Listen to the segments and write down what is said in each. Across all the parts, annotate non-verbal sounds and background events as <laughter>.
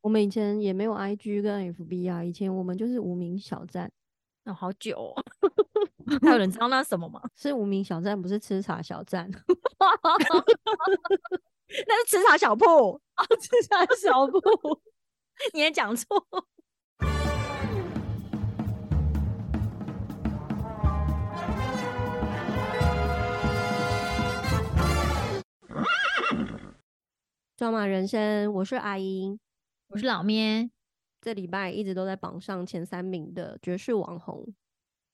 我们以前也没有 IG 跟 FB 啊，以前我们就是无名小站，哦，好久哦。<laughs> 还有人知道那是什么吗？<laughs> 是无名小站，不是吃茶小站。<laughs> 那是吃茶小铺，哦，吃茶小铺，你也讲错。装马人生，我是阿英，我是老咩。这礼拜一直都在榜上前三名的爵士网红，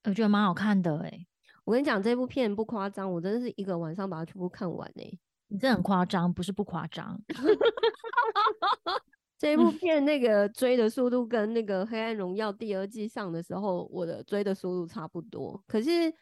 我觉得蛮好看的哎。我跟你讲，这部片不夸张，我真的是一个晚上把它全部看完哎。<laughs> 你这很夸张，不是不夸张。<laughs> 这部片那个追的速度跟那个《黑暗荣耀》第二季上的时候，我的追的速度差不多。可是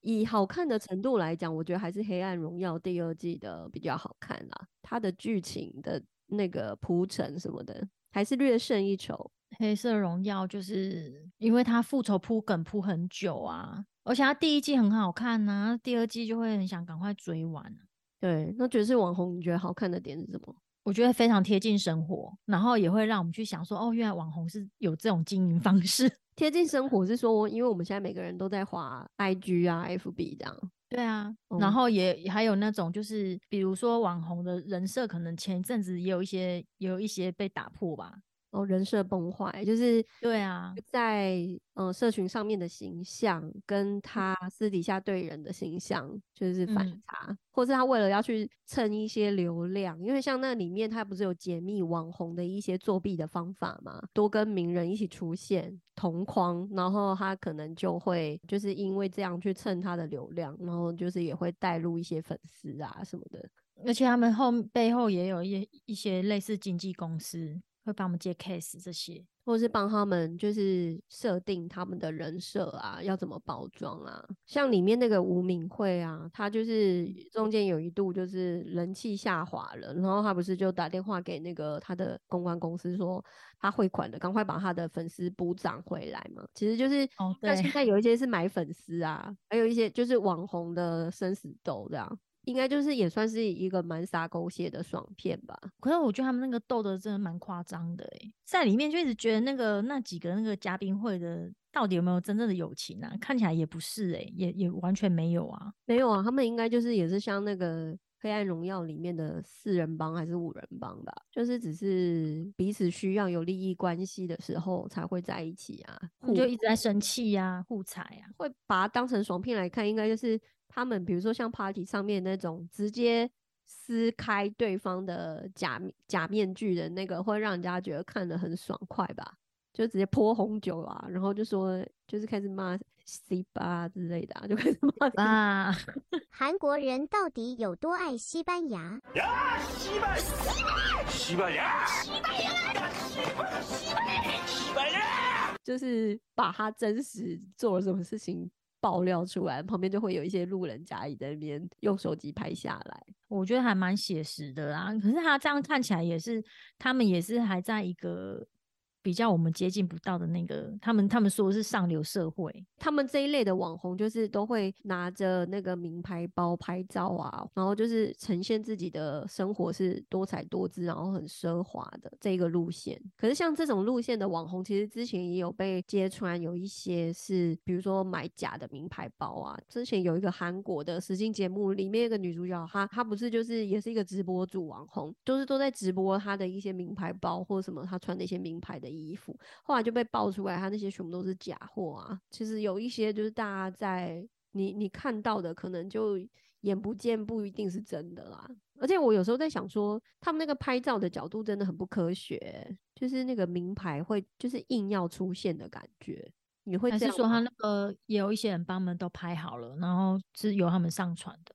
以好看的程度来讲，我觉得还是《黑暗荣耀》第二季的比较好看啦。它的剧情的那个铺陈什么的，还是略胜一筹。黑色荣耀就是因为它复仇铺梗铺很久啊，而且它第一季很好看呐，第二季就会很想赶快追完。对，那绝世网红你觉得好看的点是什么？我觉得非常贴近生活，然后也会让我们去想说，哦，原来网红是有这种经营方式。<laughs> 贴近生活是说，因为我们现在每个人都在滑 IG 啊、FB 这样。对啊，然后也还有那种就是，比如说网红的人设，可能前一阵子也有一些也有一些被打破吧。哦，人设崩坏，就是对啊，在呃社群上面的形象跟他私底下对人的形象就是反差，或是他为了要去蹭一些流量，因为像那里面他不是有解密网红的一些作弊的方法嘛，多跟名人一起出现同框，然后他可能就会就是因为这样去蹭他的流量，然后就是也会带入一些粉丝啊什么的，而且他们后背后也有一一些类似经纪公司。会帮我们接 case 这些，或者是帮他们就是设定他们的人设啊，要怎么包装啊？像里面那个吴敏慧啊，她就是中间有一度就是人气下滑了，然后她不是就打电话给那个她的公关公司说她汇款的，赶快把她的粉丝补涨回来嘛。其实就是哦，对，现在有一些是买粉丝啊，还有一些就是网红的生死斗这样。应该就是也算是一个蛮洒狗血的爽片吧。可是我觉得他们那个斗的真的蛮夸张的诶，在里面就一直觉得那个那几个那个嘉宾会的到底有没有真正的友情啊？看起来也不是诶，也也完全没有啊，没有啊。他们应该就是也是像那个《黑暗荣耀》里面的四人帮还是五人帮吧？就是只是彼此需要有利益关系的时候才会在一起啊，就一直在生气呀、互踩啊，会把它当成爽片来看，应该就是。他们比如说像 party 上面那种直接撕开对方的假假面具的那个，会让人家觉得看得很爽快吧？就直接泼红酒啊，然后就说就是开始骂 C 八之类的，啊就开始骂啊。韩国人到底有多爱西班牙？呀，西班牙，西班牙，西班牙，西班牙，西班牙，就是把他真实做了什么事情。爆料出来，旁边就会有一些路人甲乙在那边用手机拍下来，我觉得还蛮写实的啦。可是他这样看起来也是，他们也是还在一个。比较我们接近不到的那个，他们他们说的是上流社会，他们这一类的网红就是都会拿着那个名牌包拍照啊，然后就是呈现自己的生活是多彩多姿，然后很奢华的这个路线。可是像这种路线的网红，其实之前也有被揭穿，有一些是比如说买假的名牌包啊。之前有一个韩国的实境节目里面一个女主角，她她不是就是也是一个直播主网红，就是都在直播她的一些名牌包或者什么她穿的一些名牌的。衣服后来就被爆出来，他那些全部都是假货啊！其实有一些就是大家在你你看到的，可能就眼不见不一定是真的啦。而且我有时候在想说，他们那个拍照的角度真的很不科学，就是那个名牌会就是硬要出现的感觉。你会还是说他那个也有一些人帮他们都拍好了，然后是由他们上传的？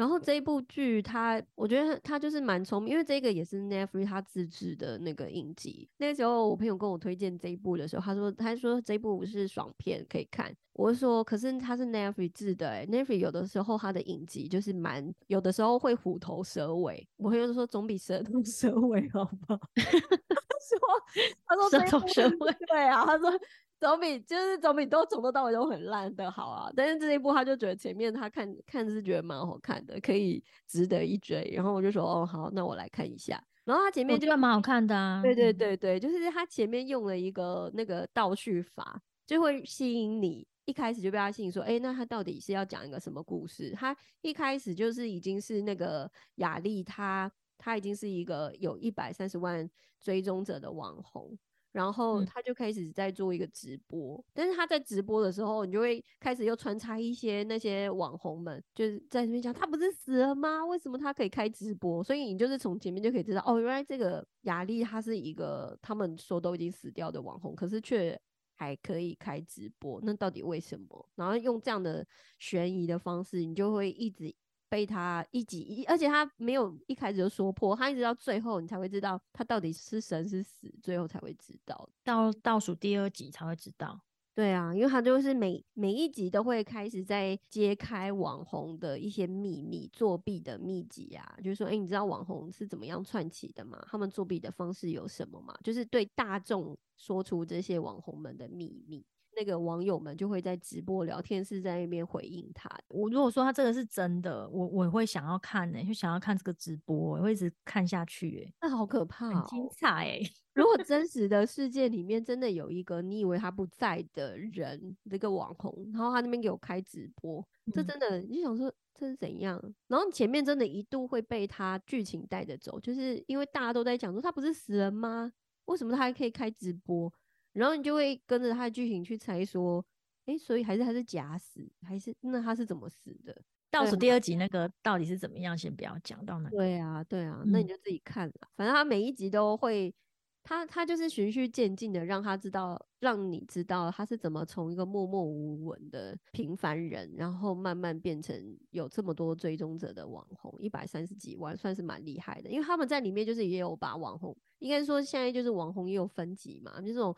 然后这一部剧，他我觉得他就是蛮聪明，因为这个也是 Netflix 他自制的那个影集。那时候我朋友跟我推荐这一部的时候，他说他说这一部是爽片可以看。我说可是他是 Netflix 制的，哎，Netflix 有的时候他的影集就是蛮有的时候会虎头蛇尾。我朋友就说总比蛇头 <laughs> 蛇尾好吧？<laughs> 他说他说蛇头蛇尾对啊，他说。总比就是总比都从头到尾都很烂的好啊！但是这一部他就觉得前面他看看是觉得蛮好看的，可以值得一追。然后我就说哦好，那我来看一下。然后他前面就蛮好看的啊。对对嗯，对对，就是他前面用了一个那个倒叙法，就会吸引你。一开始就被他吸引，说：“哎、那他到底是要讲一个什么故事？”他一开始就是已经是那个雅丽，她她已经是一个有一百三十万追踪者的网红，然后嗯他就开始在做一个直播。但是他在直播的时候，你就会开始又穿插一些那些网红们，就是在那边讲他不是死了吗？为什么他可以开直播？所以你就是从前面就可以知道，哦，原来这个雅丽她是一个他们说都已经死掉的网红，可是却还可以开直播，那到底为什么？然后用这样的悬疑的方式，你就会一直被他一集一，而且他没有一开始就说破，他一直到最后你才会知道他到底是神是死，最后才会知道。到倒数第二集才会知道。对啊，因为他就是每每一集都会开始在揭开网红的一些秘密、作弊的秘籍啊，就是说，哎，你知道网红是怎么样串起的吗？他们作弊的方式有什么吗？就是对大众说出这些网红们的秘密，那个网友们就会在直播聊天室在那边回应他。我如果说他这个是真的，我我会想要看呢、就想要看这个直播，我会一直看下去、欸，那好可怕很精哦！彩哎、如果真实的世界里面真的有一个你以为他不在的人，这个网红，然后他那边给我开直播，这嗯真的你就想说这是怎样？然后前面真的一度会被他剧情带着走，就是因为大家都在讲说他不是死人吗？为什么他还可以开直播？然后你就会跟着他的剧情去猜说，诶，所以还是他是假死，还是那他是怎么死的？倒数第二集那个到底是怎么样，先不要讲到那。对啊，对啊，那你嗯就自己看了。反正他每一集都会，他他就是循序渐进的，让他知道，让你知道他是怎么从一个默默无闻的平凡人，然后慢慢变成有这么多追踪者的网红，一百三十几万，算是蛮厉害的。因为他们在里面就是也有把网红，应该说现在就是网红也有分级嘛，就这种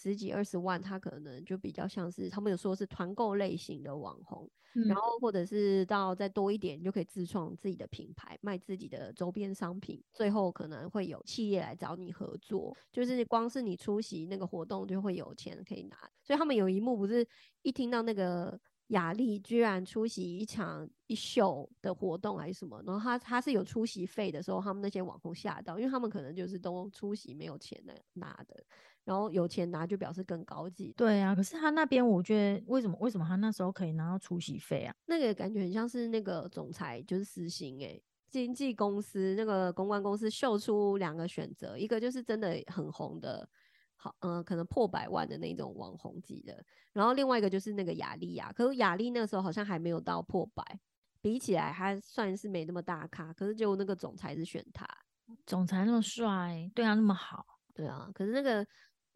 十几二十万，他可能就比较像是他们有说是团购类型的网红。然嗯后或者是到再多一点，你就可以自创自己的品牌，卖自己的周边商品。最后可能会有企业来找你合作，就是光是你出席那个活动就会有钱可以拿。所以他们有一幕不是一听到那个雅丽居然出席一场一秀的活动还是什么，然后他他是有出席费的时候，他们那些网红吓到，因为他们可能就是都出席没有钱的拿的，然后有钱拿就表示更高级。对啊，可是他那边我觉得为什么为什么他那时候可以拿到出席费啊？那个感觉很像是那个总裁就是私心诶、经纪公司那个公关公司秀出两个选择，一个就是真的很红的，好，嗯、可能破百万的那种网红级的，然后另外一个就是那个雅丽亚，可是雅丽那个时候好像还没有到破百，比起来还算是没那么大咖，可是结果那个总裁是选他，总裁那么帅，对他那么好，对啊，可是那个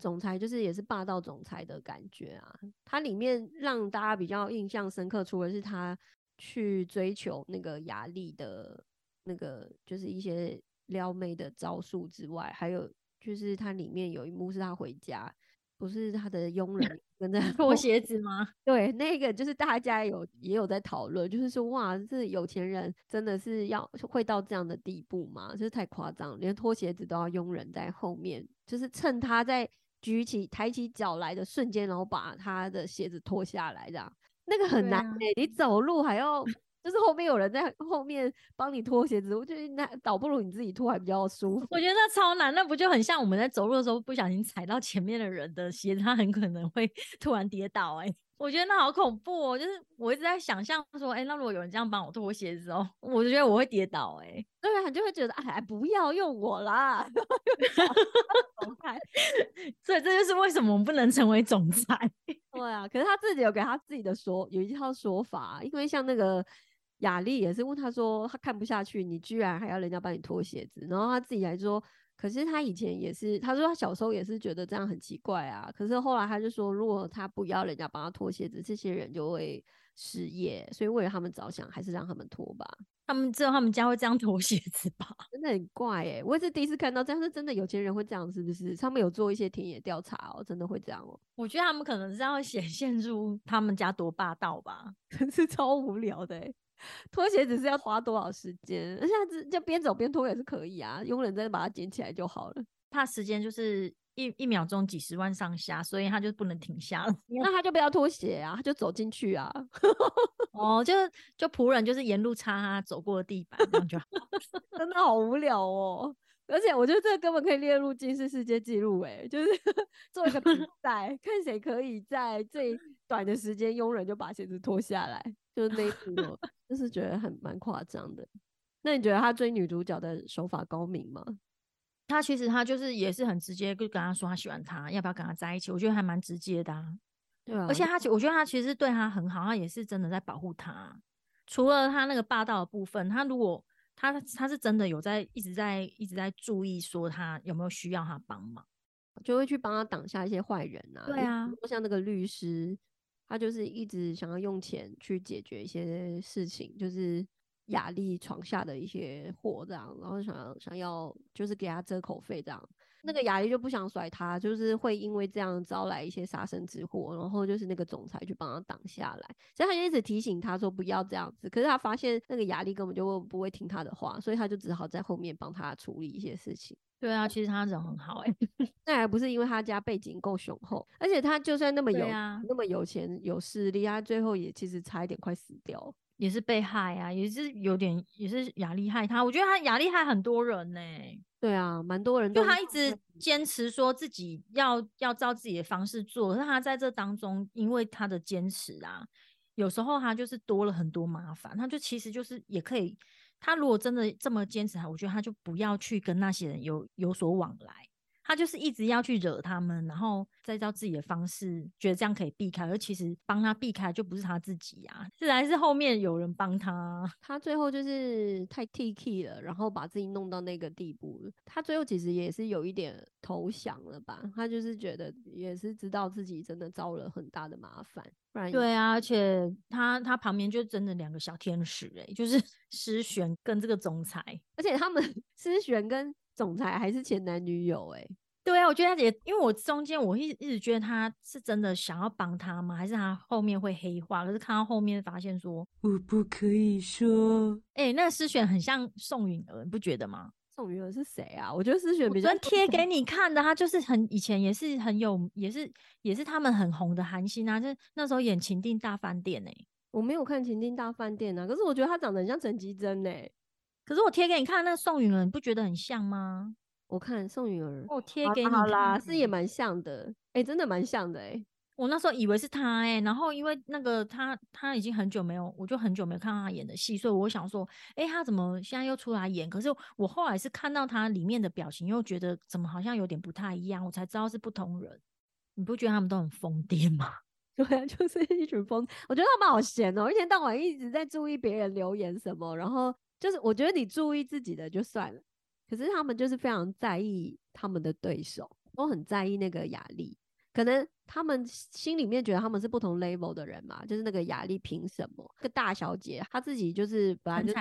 总裁就是也是霸道总裁的感觉啊。它里面让大家比较印象深刻，除了是他去追求那个雅丽的那个就是一些撩妹的招数之外，还有就是它里面有一幕是他回家，不是他的佣人 <laughs> 跟着脱鞋子吗？<laughs> 对，那个就是大家有也有在讨论，就是说哇，这有钱人真的是要会到这样的地步吗？就是太夸张，连脱鞋子都要佣人在后面，就是趁他在举起抬起脚来的瞬间，然后把他的鞋子脱下来，这样那个很难欸你走路还要。就是后面有人在后面帮你脱鞋子，我觉得那倒不如你自己脱还比较舒服。我觉得那超难，那不就很像我们在走路的时候不小心踩到前面的人的鞋子，他很可能会 <laughs> 突然跌倒、欸。哎，我觉得那好恐怖哦！就是我一直在想象说，哎、那如果有人这样帮我脱鞋子哦，<laughs> 我就觉得我会跌倒、欸。哎，对啊，你就会觉得哎，不要用我啦，<laughs> 走开。<laughs> 所以这就是为什么我们不能成为总裁。对啊，可是他自己有给他自己的说，有一套说法，因为像那个雅丽也是问他说，他看不下去，你居然还要人家帮你脱鞋子，然后他自己还说，可是他以前也是，他说他小时候也是觉得这样很奇怪啊，可是后来他就说，如果他不要人家帮他脱鞋子，这些人就会失业，所以为了他们着想，还是让他们脱吧。他们知道他们家会这样脱鞋子吧？<laughs> 真的很怪哎、我也是第一次看到这样，是真的有钱人会这样，是不是？他们有做一些田野调查哦，真的会这样哦，我觉得他们可能是要 <laughs> 显现出他们家多霸道吧。真是超无聊的、欸。脱鞋只是要花多少时间？而且他只就边走边拖也是可以啊，佣人再把它捡起来就好了。怕时间就是一一秒钟几十万上下，所以他就不能停下了。那他就不要拖鞋啊，他就走进去啊。<laughs> 哦，就就仆人就是沿路擦他走过的地板，这样就好。<laughs> 真的好无聊哦。而且我觉得这个根本可以列入吉尼斯世界纪录，哎，就是 <laughs> 做一个比赛，看谁可以在最短的时间佣人就把鞋子脱下来，就是那一组，<laughs> 就是觉得很蛮夸张的。那你觉得他追女主角的手法高明吗？他其实他就是也是很直接，就跟他说他喜欢他，要不要跟他在一起？我觉得还蛮直接的，对啊。而且他其我觉得他其实对他很好，他也是真的在保护他。除了他那个霸道的部分，他如果他他是真的有在一直在一直在注意说他有没有需要他帮忙，就会去帮他挡下一些坏人啊。对啊，像那个律师，他就是一直想要用钱去解决一些事情，就是。雅丽床下的一些祸，这样，然后想要想要就是给他遮口费，这样，那个雅丽就不想甩他，就是会因为这样招来一些杀身之祸，然后就是那个总裁去帮他挡下来，所以他就一直提醒他说不要这样子，可是他发现那个雅丽根本就不会听他的话，所以他就只好在后面帮他处理一些事情。对啊，其实他人很好哎，<laughs> 那还不是因为他家背景够雄厚，而且他就算那么有那么有钱有势力，他最后也其实差一点快死掉。也是被害啊，也是有点，也是雅丽害他。我觉得他雅丽害很多人呢。对啊，蛮多人。就他一直坚持说自己要要照自己的方式做，可是他在这当中，因为他的坚持啊，有时候他就是多了很多麻烦。他就其实就是也可以，他如果真的这么坚持，我觉得他就不要去跟那些人有有所往来。他就是一直要去惹他们，然后再照自己的方式，觉得这样可以避开。而其实帮他避开就不是他自己呀，是还是后面有人帮他。他最后就是太 T K 了，然后把自己弄到那个地步。他最后其实也是有一点投降了吧？他就是觉得也是知道自己真的遭了很大的麻烦。不然对啊，而且他他旁边就真的两个小天使哎，就是 <laughs> 诗璇跟这个总裁，而且他们 <laughs> 诗璇跟。总裁还是前男女友哎，对啊，我觉得他也因为我中间我一一直觉得他是真的想要帮他吗？还是他后面会黑化？可是看到后面发现说我不可以说，哎，那个诗璇很像宋允儿，你不觉得吗？宋允儿是谁啊？我觉得思璇比较贴给你看的，他就是很以前也是很有，也是也是他们很红的韩星啊，就是那时候演《情定大饭店》哎，我没有看《情定大饭店》啊，可是我觉得他长得很像陈绮贞哎。可是我贴给你看那个宋允儿，你不觉得很像吗？我看宋允儿，我贴给你好啦，是也蛮像的，哎，真的蛮像的，哎，我那时候以为是他，哎，然后因为那个他他已经很久没有，我就很久没有看到他演的戏，所以我想说，哎，他怎么现在又出来演？可是我后来是看到他里面的表情，又觉得怎么好像有点不太一样，我才知道是不同人。你不觉得他们都很疯癫吗？<laughs> 对啊，就是一群疯，我觉得他们好闲哦，一天到晚一直在注意别人留言什么，然后。就是我觉得你注意自己的就算了，可是他们就是非常在意他们的对手，都很在意那个雅丽。可能他们心里面觉得他们是不同 level 的人嘛，就是那个雅丽凭什么？个大小姐她自己就是本来就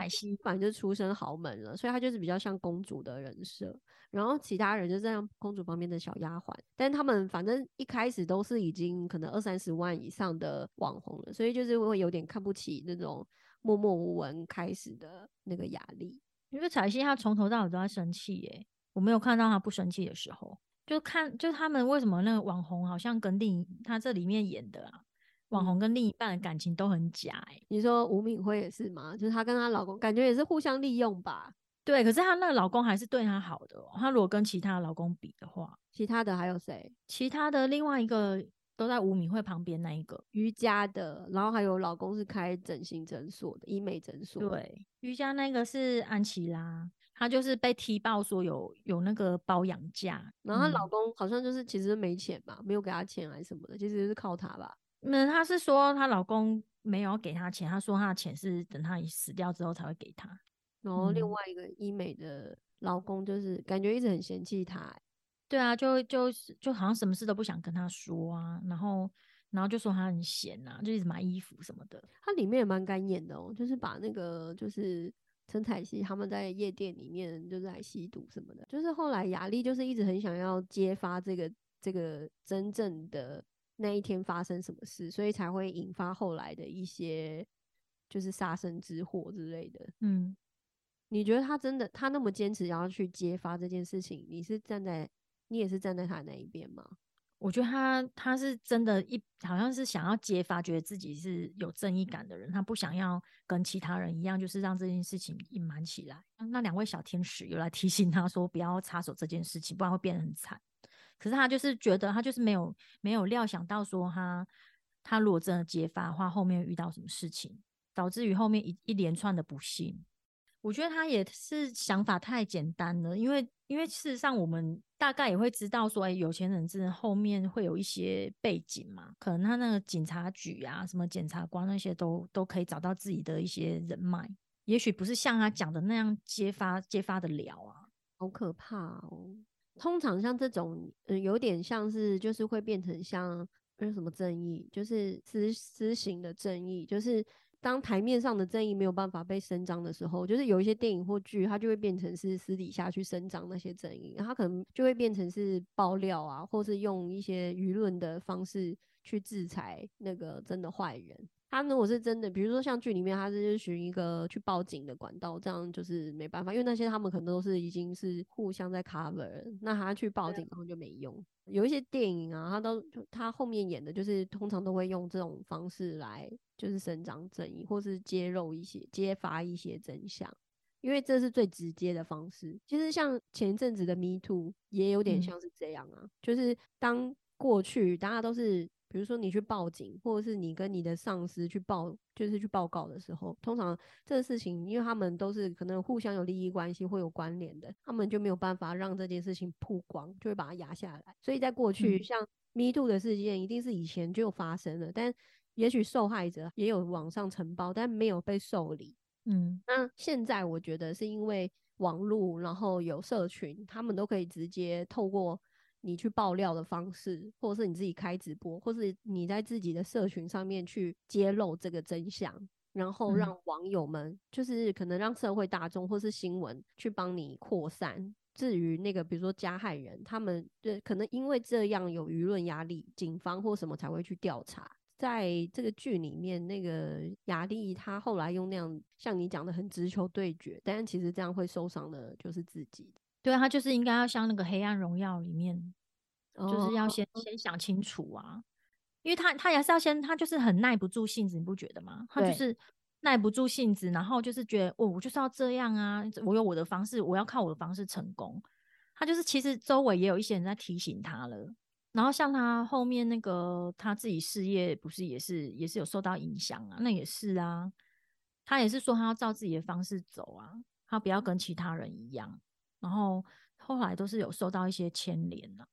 本来就出身豪门了，所以她就是比较像公主的人设。然后其他人就这样公主旁边的小丫鬟，但他们反正一开始都是已经可能二三十万以上的网红了，所以就是会有点看不起那种。默默无闻开始的那个压力，因为彩信他从头到尾都在生气耶，我没有看到他不生气的时候。就看，就他们为什么那个网红好像跟另他这里面演的啊，网红跟另一半的感情都很假哎。你说吴敏辉也是吗？就是她跟她老公感觉也是互相利用吧？对，可是她那个老公还是对她好的。她如果跟其他老公比的话，其他的还有谁？其他的另外一个。都在吴敏慧旁边那一个瑜伽的，然后还有老公是开整形诊所的医美诊所。对，瑜伽那个是安琪拉，她就是被踢爆说有有那个包养假，然后她老公好像就是其实没钱吧，没有给她钱还是什么的，其实是靠她吧。那她是说她老公没有给她钱，她说她的钱是等她死掉之后才会给她。然后另外一个医美的老公就是感觉一直很嫌弃她。对啊，就就是就好像什么事都不想跟他说啊，然后然后就说他很闲啊，就一直买衣服什么的。他里面也蛮干演的哦，就是把那个就是陈彩希他们在夜店里面就是来吸毒什么的。就是后来雅丽就是一直很想要揭发这个这个真正的那一天发生什么事，所以才会引发后来的一些就是杀身之祸之类的。嗯，你觉得他真的他那么坚持要去揭发这件事情，你是站在？你也是站在他那一边吗？我觉得他他是真的，一好像是想要揭发，觉得自己是有正义感的人，他不想要跟其他人一样，就是让这件事情隐瞒起来。那两位小天使又来提醒他说，不要插手这件事情，不然会变得很惨。可是他就是觉得，他就是没有没有料想到说，他他如果真的揭发的话，后面遇到什么事情，导致于后面一一连串的不幸。我觉得他也是想法太简单了，因为因为事实上我们大概也会知道说，哎，有钱人真的后面会有一些背景嘛，可能他那个警察局啊，什么检察官那些都都可以找到自己的一些人脉，也许不是像他讲的那样揭发揭发的了啊，好可怕哦。通常像这种，嗯，有点像是就是会变成像那什么正义，就是私私刑的正义，就是。当台面上的正义没有办法被伸张的时候，就是有一些电影或剧，它就会变成是私底下去伸张那些正义，它可能就会变成是爆料啊，或是用一些舆论的方式去制裁那个真的坏人。他如果是真的，比如说像剧里面，他是寻一个去报警的管道，这样就是没办法，因为那些他们可能都是已经是互相在 cover，那他去报警然后就没用。有一些电影啊，他都他后面演的就是通常都会用这种方式来就是伸张正义，或是揭露一些揭发一些真相，因为这是最直接的方式。其实像前一阵子的 Me Too 也有点像是这样啊，就是当过去大家都是。比如说你去报警，或者是你跟你的上司去报，就是去报告的时候，通常这个事情，因为他们都是可能互相有利益关系或有关联的，他们就没有办法让这件事情曝光，就会把它压下来。所以在过去，像 Me Too 的事件，一定是以前就发生了，但也许受害者也有网上承包，但没有被受理。嗯，那现在我觉得是因为网络，然后有社群，他们都可以直接透过。你去爆料的方式，或者是你自己开直播，或是你在自己的社群上面去揭露这个真相，然后让网友们，就是可能让社会大众或是新闻去帮你扩散。至于那个，比如说加害人，他们对可能因为这样有舆论压力，警方或什么才会去调查。在这个剧里面，那个雅丽她后来用那样像你讲的很直球对决，但其实这样会受伤的就是自己。对他就是应该要像那个《黑暗荣耀》里面，就是要先先想清楚啊，因为他他也是要先，他就是很耐不住性子，你不觉得吗？他就是耐不住性子，然后就是觉得哦，我就是要这样啊，我有我的方式，我要靠我的方式成功。他就是其实周围也有一些人在提醒他了，然后像他后面那个他自己事业不是也是也是有受到影响啊，那也是啊，他也是说他要照自己的方式走啊，他不要跟其他人一样。然后后来都是有受到一些牵连的，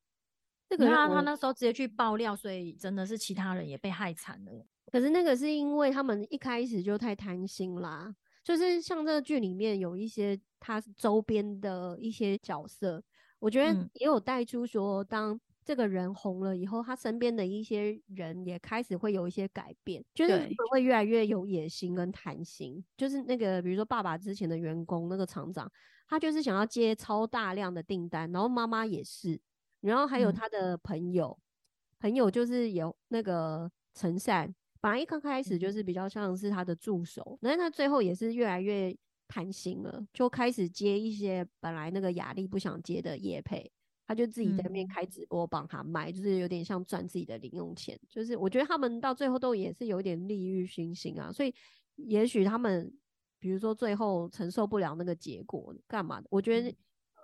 这个他他那时候直接去爆料，所以真的是其他人也被害惨了。可是那个是因为他们一开始就太贪心啦，就是像这个剧里面有一些他周边的一些角色，我觉得也有带出说当。这个人红了以后，他身边的一些人也开始会有一些改变，就是会越来越有野心跟贪心。就是那个，比如说爸爸之前的员工那个厂长，他就是想要接超大量的订单，然后妈妈也是，然后还有他的朋友，朋友就是有那个陈善，本来一刚开始就是比较像是他的助手，但是他最后也是越来越贪心了，就开始接一些本来那个雅丽不想接的业配。他就自己在那边开直播帮他卖，就是有点像赚自己的零用钱。就是我觉得他们到最后都也是有点利欲熏心啊，所以也许他们比如说最后承受不了那个结果，干嘛的？我觉得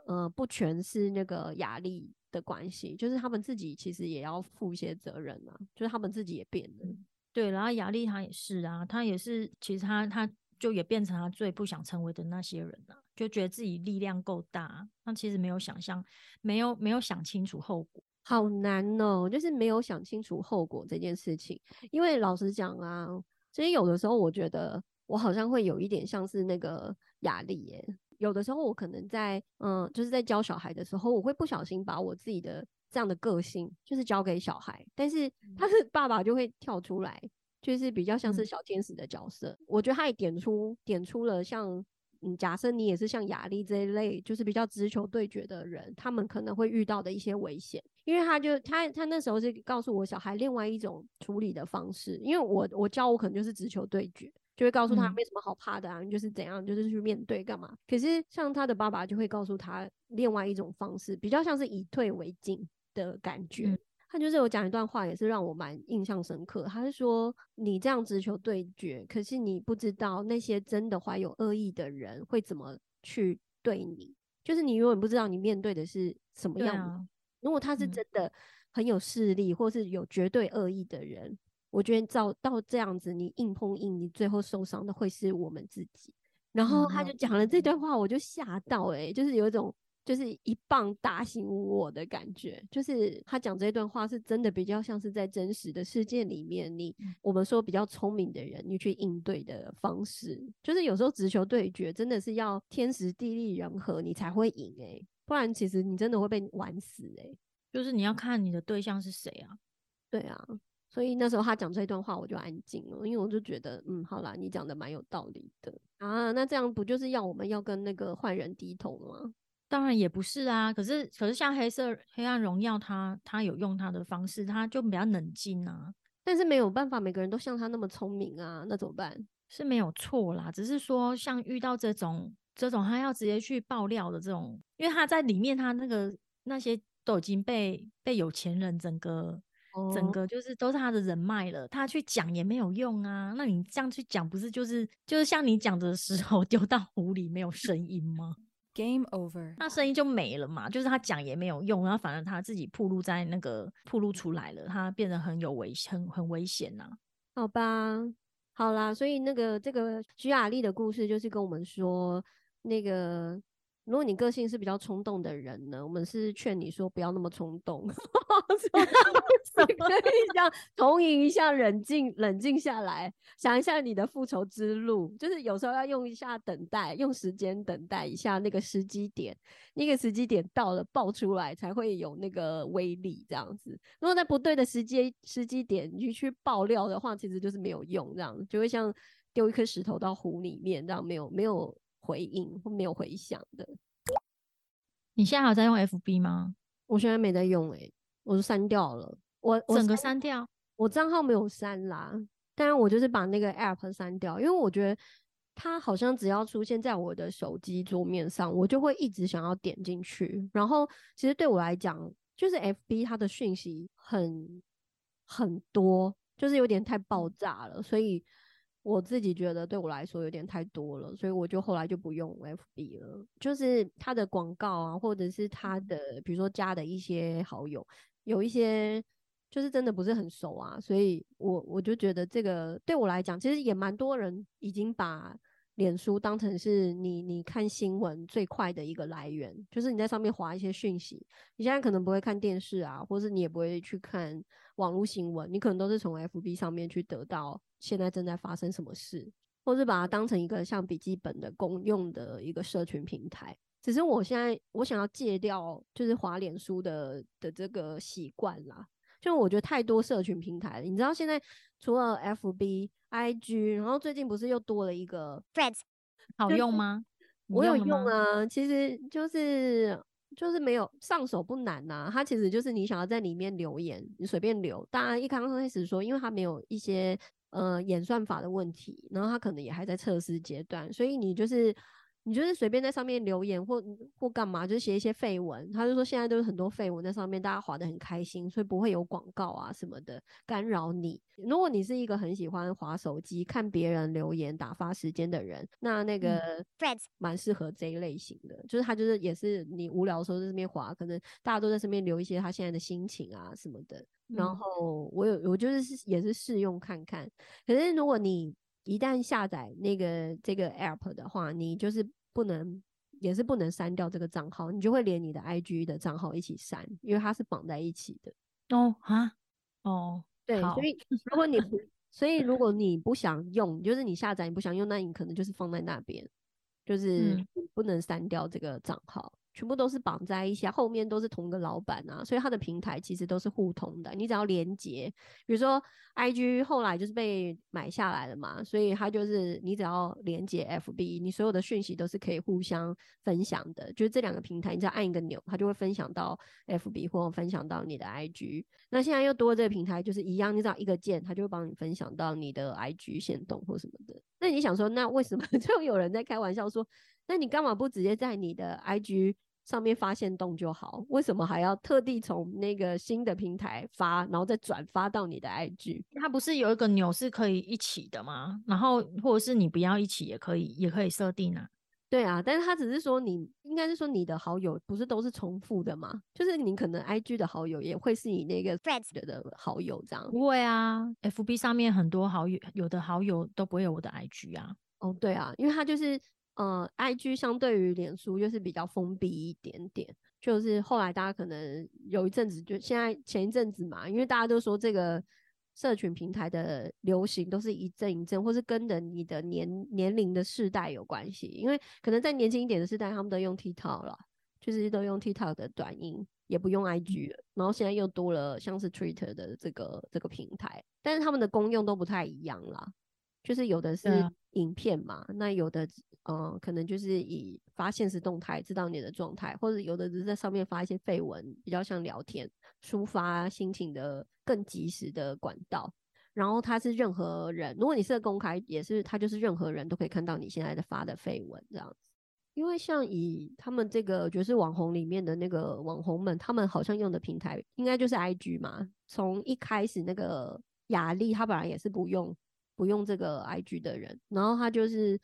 呃不全是那个压力的关系，就是他们自己其实也要负一些责任啊，就是他们自己也变了。对，然后雅丽她也是啊，她也是，其实她她就也变成她最不想成为的那些人了。就觉得自己力量够大，那其实没有想象，没有没有想清楚后果，好难哦。就是没有想清楚后果这件事情，因为老实讲啊，其实有的时候我觉得我好像会有一点像是那个压力耶。有的时候我可能在嗯，就是在教小孩的时候，我会不小心把我自己的这样的个性就是交给小孩，但是他是爸爸就会跳出来，就是比较像是小天使的角色。我觉得他也点出点出了像。嗯，假设你也是像雅丽这一类，就是比较直球对决的人，他们可能会遇到的一些危险。因为他就他他那时候是告诉我小孩另外一种处理的方式，因为我我教我可能就是直球对决，就会告诉他没什么好怕的啊，你就是怎样，就是去面对干嘛。可是像他的爸爸就会告诉他另外一种方式，比较像是以退为进的感觉。他就是有讲一段话，也是让我蛮印象深刻。他是说，你这样直球对决，可是你不知道那些真的怀有恶意的人会怎么去对你，就是你永远不知道你面对的是什么样的。如果他是真的很有势力，或是有绝对恶意的人，我觉得到到这样子，你硬碰硬，你最后受伤的会是我们自己。然后他就讲了这段话，我就吓到，哎，就是有一种。就是一棒打醒我的感觉，就是他讲这段话是真的比较像是在真实的世界里面，你我们说比较聪明的人，你去应对的方式，就是有时候直球对决真的是要天时地利人和，你才会赢哎，不然其实你真的会被玩死哎。就是你要看你的对象是谁啊？对啊，所以那时候他讲这段话，我就安静了，因为我就觉得，嗯，好啦，你讲的蛮有道理的啊，那这样不就是要我们要跟那个坏人低头吗？当然也不是啊，可是可是像黑色黑暗荣耀，他他有用他的方式，他就比较冷静啊。但是没有办法，每个人都像他那么聪明啊，那怎么办？是没有错啦，只是说像遇到这种这种他要直接去爆料的这种，因为他在里面，他那个那些都已经被被有钱人整个整个就是都是他的人脉了，他去讲也没有用啊。那你这样去讲，不是就是就是像你讲的时候丢到湖里没有声音吗？Game over，那声音就没了嘛，就是他讲也没有用，然后反而他自己暴露在那个暴露出来了，他变得很有危很很危险呐。好吧，好啦，所以那个这个徐雅丽的故事就是跟我们说那个。如果你个性是比较冲动的人呢，我们是劝你说不要那么冲动，<laughs> 可以这样同饮一下，冷静冷静下来，想一下你的复仇之路，就是有时候要用一下等待，用时间等待一下那个时机点，那个时机点到了爆出来才会有那个威力，这样子。如果在不对的时机时机点你去爆料的话，其实就是没有用，这样就会像丢一颗石头到湖里面，这样没有没有。回应或没有回响的，你现在还在用 FB 吗？我现在没在用，哎，我都删掉了。我整个删掉，我账号没有删啦，当然我就是把那个 App 删掉，因为我觉得它好像只要出现在我的手机桌面上，我就会一直想要点进去。然后其实对我来讲，就是 FB 它的讯息很很多，就是有点太爆炸了，所以。我自己觉得对我来说有点太多了，所以我就后来就不用 FB 了。就是它的广告啊，或者是它的，比如说加的一些好友，有一些就是真的不是很熟啊，所以我我就觉得这个对我来讲，其实也蛮多人已经把。脸书当成是你你看新闻最快的一个来源，就是你在上面划一些讯息。你现在可能不会看电视啊，或是你也不会去看网络新闻，你可能都是从 FB 上面去得到现在正在发生什么事，或是把它当成一个像笔记本的公用的一个社群平台。只是我现在我想要戒掉就是滑脸书的的这个习惯啦。就我觉得太多社群平台了，你知道现在除了 F B I G，然后最近不是又多了一个 Friends，好用吗？我有用啊，其实就是就是没有上手不难呐。它其实就是你想要在里面留言，你随便留。当然一刚开始说，因为它没有一些呃演算法的问题，然后它可能也还在测试阶段，所以你就是。你就是随便在上面留言或或干嘛，就是写一些废文。他就说现在都是很多废文在上面，大家划得很开心，所以不会有广告啊什么的干扰你。如果你是一个很喜欢划手机、看别人留言打发时间的人，那那个 Friends 蛮适合这一类型的。就是他就是也是你无聊的时候在这边划，可能大家都在身边留一些他现在的心情啊什么的。然后我有我就是也是试用看看。可是如果你一旦下载那个这个 app 的话，你就是不能，也是不能删掉这个账号，你就会连你的 IG 的账号一起删，因为它是绑在一起的。哦啊，哦，对，所以如果你不，<laughs> 所以如果你不想用，就是你下载你不想用，那你可能就是放在那边，就是不能删掉这个账号。全部都是绑在一起，后面都是同一个老板啊，所以它的平台其实都是互通的。你只要连接，比如说 I G 后来就是被买下来了嘛，所以它就是你只要连接 F B，你所有的讯息都是可以互相分享的。就是这两个平台，你只要按一个钮，它就会分享到 F B 或分享到你的 I G。那现在又多这个平台，就是一样，你只要一个键，它就会帮你分享到你的 I G 线动或什么的。那你想说，那为什么 <laughs> 就有人在开玩笑说，那你干嘛不直接在你的 I G？上面发现动就好，为什么还要特地从那个新的平台发，然后再转发到你的 IG？它不是有一个钮是可以一起的吗？然后或者是你不要一起也可以，也可以设定啊。对啊，但是他只是说你应该是说你的好友不是都是重复的嘛？就是你可能 IG 的好友也会是你那个 Friends 的好友这样。不会啊，FB 上面很多好友，有的好友都不会有我的 IG 啊。哦，对啊，因为他就是呃，IG 相对于脸书就是比较封闭一点点，就是后来大家可能有一阵子就现在前一阵子嘛，因为大家都说这个。社群平台的流行都是一阵一阵，或是跟着你的年年龄的世代有关系。因为可能在年轻一点的世代，他们都用 TikTok 了，就是都用 TikTok 的短音，也不用 IG 了。然后现在又多了像是 Twitter 的这个这个平台，但是他们的功用都不太一样啦。就是有的是影片嘛，那有的嗯，可能就是以发现实动态知道你的状态，或者有的只是在上面发一些绯闻，比较像聊天。抒发心情的更及时的管道，然后它是任何人，如果你是公开，也是它就是任何人都可以看到你现在的发的绯闻这样子。因为像以他们这个就是网红里面的那个网红们，他们好像用的平台应该就是 IG 嘛。从一开始那个雅丽，她本来也是不用不用这个 IG 的人，然后他就是。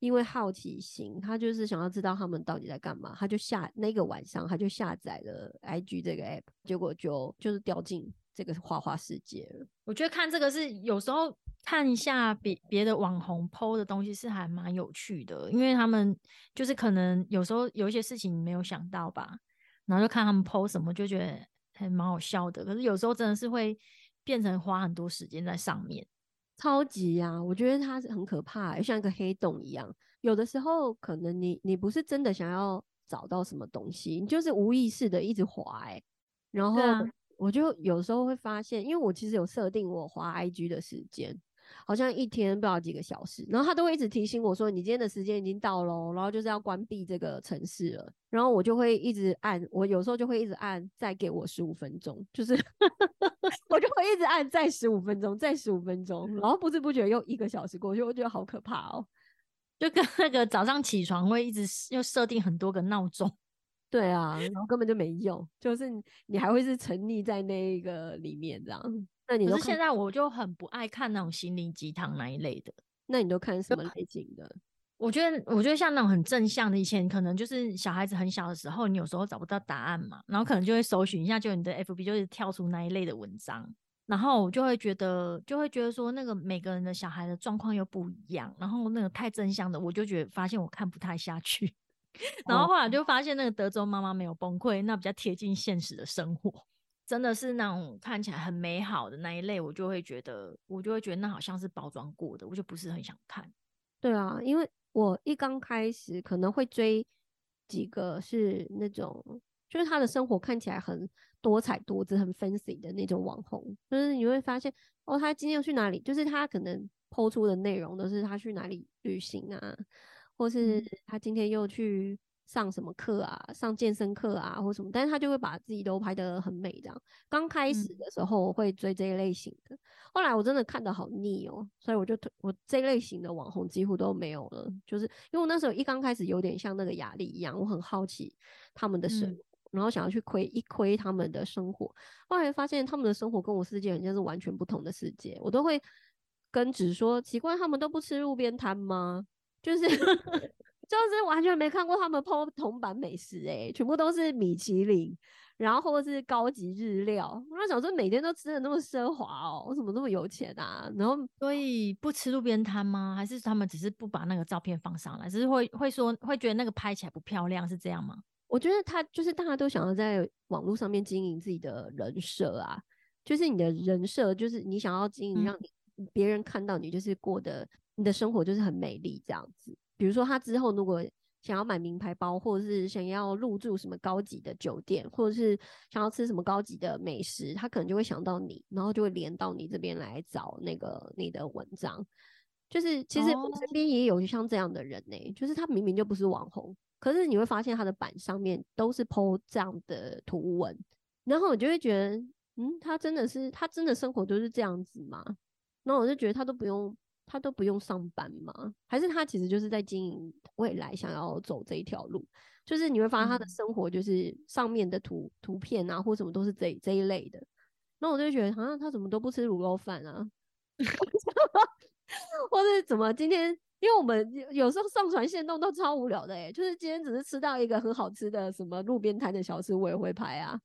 因为好奇心，他就是想要知道他们到底在干嘛，他就下那个晚上他就下载了 IG 这个 app，结果就就是掉进这个花花世界了。我觉得看这个是有时候看一下别别的网红 PO 的东西是还蛮有趣的，因为他们就是可能有时候有一些事情没有想到吧，然后就看他们 PO 什么就觉得还蛮好笑的。可是有时候真的是会变成花很多时间在上面。超级呀，我觉得它是很可怕，像一个黑洞一样。有的时候可能你你不是真的想要找到什么东西，你就是无意识的一直滑。哎，然后我就有时候会发现，因为我其实有设定我滑 IG 的时间。好像一天不知道几个小时，然后他都会一直提醒我说：“你今天的时间已经到喽，然后就是要关闭这个城市了。”然后我就会一直按，我有时候就会一直按，再给我十五分钟，就是 <laughs> 我就会一直按再十五分钟，再十五分钟，然后不知不觉又一个小时过去，我觉得好可怕哦，就跟那个早上起床会一直又设定很多个闹钟，<laughs> 对啊，然后根本就没用，就是你还会是沉溺在那个里面这样。那你可是现在我就很不爱看那种心灵鸡汤那一类的。那你都看什么类型的？我觉得，我觉得像那种很正向的，以前可能就是小孩子很小的时候，你有时候找不到答案嘛，然后可能就会搜寻一下，就你的 FB 就是跳出那一类的文章，然后我就会觉得，就会觉得说，那个每个人的小孩的状况又不一样，然后那个太正向的，我就觉得发现我看不太下去，<laughs> 然后后来就发现那个德州妈妈没有崩溃，那比较贴近现实的生活。真的是那种看起来很美好的那一类，我就会觉得，我就会觉得那好像是包装过的，我就不是很想看。对啊，因为我一刚开始可能会追几个是那种，就是他的生活看起来很多彩多姿、很 fancy 的那种网红，就是你会发现，哦，他今天要去哪里？就是他可能抛出的内容都是他去哪里旅行啊，或是他今天又去。上什么课啊？上健身课啊，或什么？但是他就会把自己都拍得很美，这样。刚开始的时候我会追这一类型的，后来我真的看得好腻哦，所以我就我这类型的网红几乎都没有了。就是因为我那时候一刚开始有点像那个雅丽一样，我很好奇他们的生活，然后想要去窥一窥他们的生活。后来发现他们的生活跟我世界好像是完全不同的世界，我都会跟直说奇怪，他们都不吃路边摊吗？就是。<laughs> 就是完全没看过他们剖铜板美食哎，全部都是米其林，然后或者是高级日料。我想说，每天都吃的那么奢华哦，我怎么那么有钱啊？然后所以不吃路边摊吗？还是他们只是不把那个照片放上来，只是会会说会觉得那个拍起来不漂亮，是这样吗？我觉得他就是大家都想要在网络上面经营自己的人设啊，就是你的人设，就是你想要经营，让你别人看到你就是过得你的生活就是很美丽这样子。比如说，他之后如果想要买名牌包，或者是想要入住什么高级的酒店，或者是想要吃什么高级的美食，他可能就会想到你，然后就会连到你这边来找那个你的文章。就是其实我身边也有像这样的人呢，就是他明明就不是网红，可是你会发现他的板上面都是 PO 这样的图文，然后我就会觉得，嗯，他真的是他真的生活都是这样子吗？那我就觉得他都不用。他都不用上班吗？还是他其实就是在经营未来想要走这一条路？就是你会发现他的生活就是上面的图图片啊，或什么都是这这一类的。那我就觉得，好像他怎么都不吃卤肉饭啊，<laughs> 或者怎么今天？因为我们有时候上传线动都超无聊的哎，就是今天只是吃到一个很好吃的什么路边摊的小吃，我也会拍啊。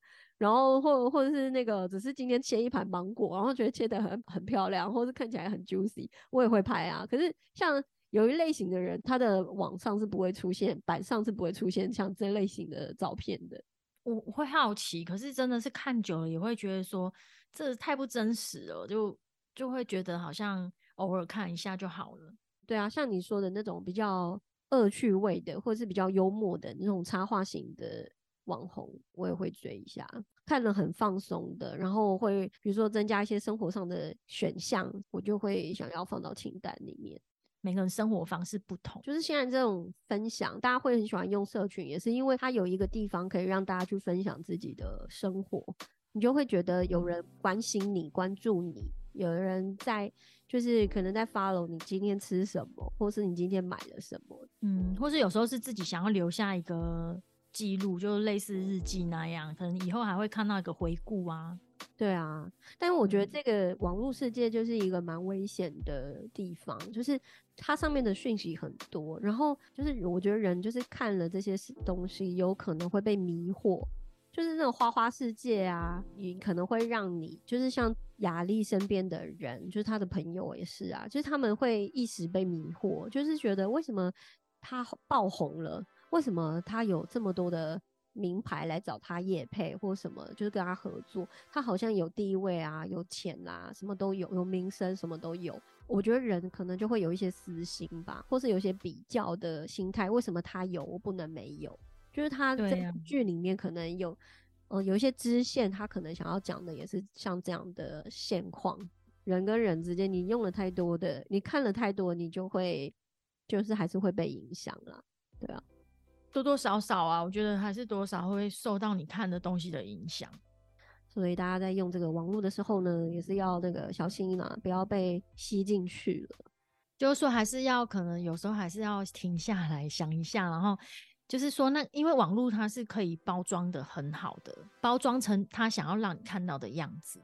然后或或者是那个只是今天切一盘芒果，然后觉得切的很很漂亮，或是看起来很 juicy，我也会拍啊。可是像有一类型的人，他的网上是不会出现，板上是不会出现像这类型的照片的。我会好奇，可是真的是看久了也会觉得说这太不真实了，就就会觉得好像偶尔看一下就好了。对啊，像你说的那种比较恶趣味的，或者是比较幽默的那种插画型的网红，我也会追一下，看了很放松的，然后会比如说增加一些生活上的选项，我就会想要放到清单里面。每个人生活方式不同，就是现在这种分享，大家会很喜欢用社群，也是因为它有一个地方可以让大家去分享自己的生活，你就会觉得有人关心你、关注你，有人在。就是可能在 follow 你今天吃什么，或是你今天买了什么，嗯，或是有时候是自己想要留下一个记录，就类似日记那样，可能以后还会看到一个回顾啊。对啊，但是我觉得这个网络世界就是一个蛮危险的地方，就是它上面的讯息很多，然后就是我觉得人就是看了这些东西，有可能会被迷惑。就是那种花花世界啊，你可能会让你就是像雅丽身边的人，就是他的朋友也是啊，就是他们会一时被迷惑，就是觉得为什么他爆红了，为什么他有这么多的名牌来找他夜配或什么，就是跟他合作，他好像有地位啊，有钱啦，什么都有，有名声，什么都有。我觉得人可能就会有一些私心吧，或是有一些比较的心态，为什么他有我不能没有？就是他这部剧里面可能有，呃，有一些支线，他可能想要讲的也是像这样的现况，人跟人之间，你用了太多的，你看了太多，你就会，就是还是会被影响了，对啊，多多少少啊，我觉得还是多少会受到你看的东西的影响，所以大家在用这个网络的时候呢，也是要那个小心嘛，不要被吸进去了，就是说还是要可能有时候还是要停下来想一下，然后。就是说，那因为网络它是可以包装的很好的，包装成他想要让你看到的样子。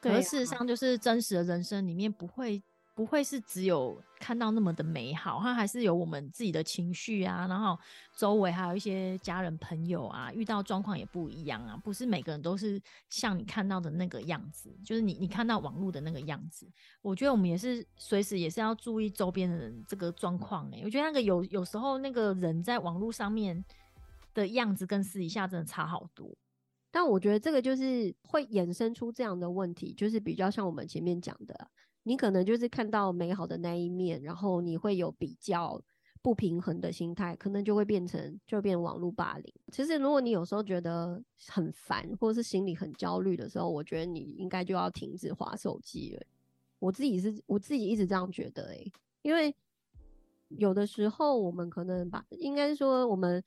可是事实上，就是真实的人生里面不会。不会是只有看到那么的美好，它还是有我们自己的情绪啊，然后周围还有一些家人朋友啊，遇到状况也不一样啊，不是每个人都是像你看到的那个样子，就是你你看到网络的那个样子。我觉得我们也是随时也是要注意周边的人这个状况哎，我觉得那个有有时候那个人在网络上面的样子跟私底下真的差好多，但我觉得这个就是会衍生出这样的问题，就是比较像我们前面讲的。你可能就是看到美好的那一面，然后你会有比较不平衡的心态，可能就会变成就变网络霸凌。其实如果你有时候觉得很烦，或者是心里很焦虑的时候，我觉得你应该就要停止划手机了。我自己是我自己一直这样觉得诶，因为有的时候我们可能把应该说我们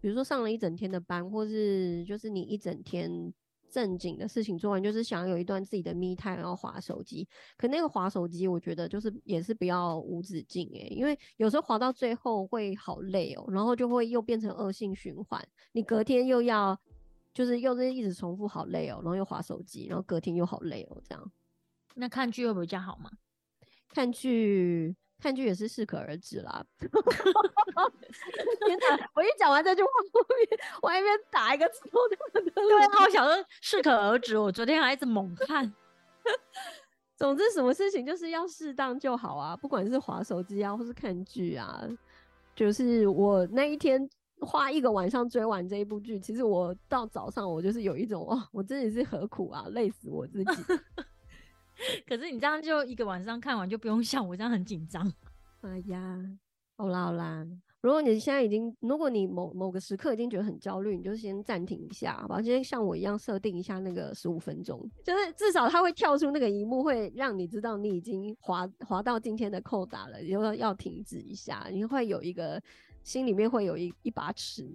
比如说上了一整天的班，或是就是你一整天。正经的事情做完，就是想要有一段自己的 me time，然后划手机。可那个划手机，我觉得就是也是不要无止境诶，因为有时候划到最后会好累哦，然后就会又变成恶性循环。你隔天又要就是又是一直重复，好累哦，然后又划手机，然后隔天又好累哦，这样。那看剧会比较好吗？看剧。看剧也是适可而止啦。<laughs> 天哪！<laughs> 我一讲完这句话，后面我一边打一个字，对啊，我想说适可而止。我昨天还一直猛看。<laughs> 总之，什么事情就是要适当就好啊，不管是划手机啊，或是看剧啊。就是我那一天花一个晚上追完这一部剧，其实我到早上我就是有一种哦，我真的是何苦啊，累死我自己。<laughs> 可是你这样就一个晚上看完就不用像我这样很紧张。<laughs> 哎呀，好啦好啦，如果你现在已经，如果你某某个时刻已经觉得很焦虑，你就先暂停一下，好吧？今天像我一样设定一下那个十五分钟，就是至少它会跳出那个荧幕，会让你知道你已经滑滑到今天的扣打了，要要停止一下，你会有一个心里面会有一一把尺。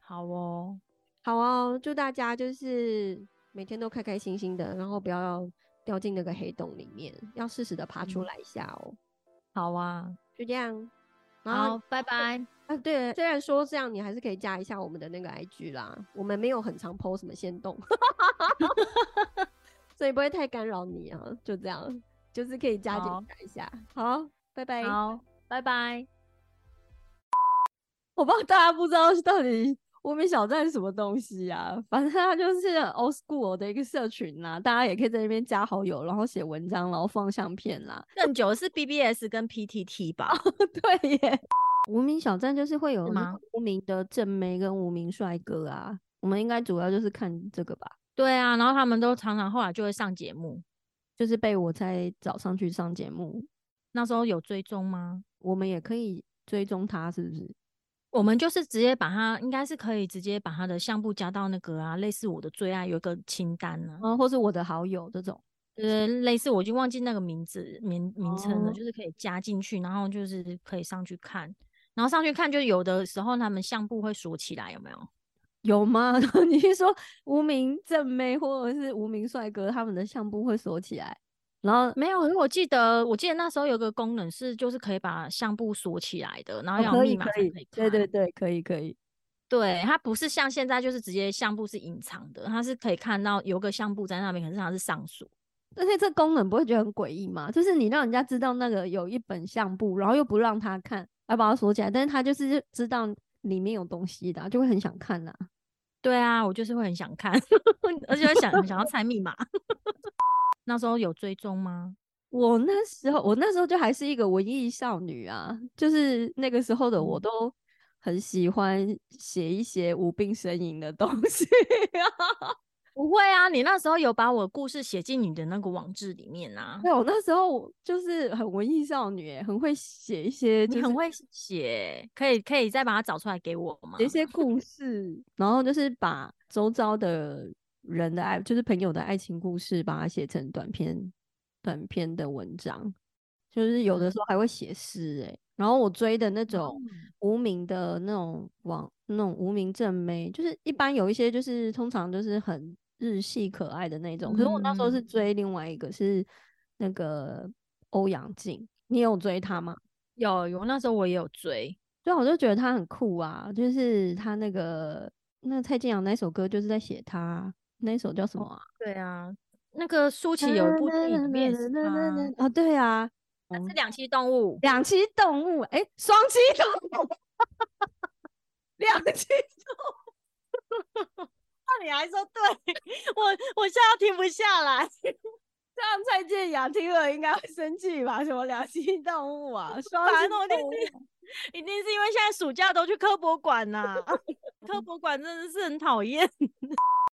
好哦，好哦，祝大家就是每天都开开心心的，然后不要。掉进那个黑洞里面，要适时的爬出来一下哦。好啊，就这样。好，拜拜。啊，对，虽然说这样，你还是可以加一下我们的那个 IG 啦。我们没有很常 PO 什么先动，<laughs> <laughs> 所以不会太干扰你啊。就这样，就是可以加进来一下。好，拜拜。好，拜拜。我不知道大家不知道到底无名小站是什么东西啊？反正它就是 old school 的一个社群啦，大家也可以在那边加好友，然后写文章，然后放相片啦。更久是 BBS 跟 PTT 吧？对耶。无名小站就是会有无名的正妹跟无名帅哥啊，我们应该主要就是看这个吧？对啊，然后他们都常常后来就会上节目，就是被我在早上去上节目。那时候有追踪吗？我们也可以追踪他，是不是？我们就是直接把它，应该是可以直接把他的相簿加到那个啊，类似我的最爱有一个清单呢，啊，或是我的好友这种，呃，类似我已经忘记那个名字名名称了，就是可以加进去，然后就是可以上去看。然后上去看，就有的时候他们相簿会锁起来，有没有？有吗？<laughs> 你是说无名正妹或者是无名帅哥他们的相簿会锁起来？然后没有，因为我记得我记得那时候有个功能是，就是可以把相簿锁起来的，然后要密码才可以对对对，可以可以。对，它不是像现在就是直接相簿是隐藏的，它是可以看到有个相簿在那边，可是它是上锁。而且这功能不会觉得很诡异吗？就是你让人家知道那个有一本相簿，然后又不让他看。还把它锁起来，但是他就是知道里面有东西的，就会很想看呐。对啊，我就是会很想看，<laughs> 而且会想想要猜密码。<laughs> 那时候有追踪吗？我那时候，我那时候就还是一个文艺少女啊，就是那个时候的我都很喜欢写一些无病呻吟的东西。<laughs> 不会啊，你那时候有把我故事写进你的那个网志里面啊？对，我那时候就是很文艺少女，很会写一些，你很会写，可以可以再把它找出来给我吗？写一些故事，然后就是把周遭的人的爱，就是朋友的爱情故事，把它写成短篇短篇的文章，就是有的时候还会写诗，哎，然后我追的那种无名的那种网，那种无名正妹，就是一般有一些，就是通常就是很。日系可爱的那种，可是我那时候是追另外一个是那个欧阳靖，你有追他吗？有有，那时候我也有追，所以我就觉得他很酷啊，就是他那个那蔡健雅那首歌就是在写他那首叫什么啊？对啊，那个舒淇有一部电影面是他啊，<laughs> 对啊，是两栖动物，两栖动物，哎，双栖动物，<laughs> 两栖动物。<laughs> 那你还说对 <laughs> 我，我现在停不下来。<laughs> 这样蔡健雅听了应该会生气吧？什么两栖动物啊，双栖动物，<laughs> 一定是因为现在暑假都去科博馆呐。科博馆真的是很讨厌。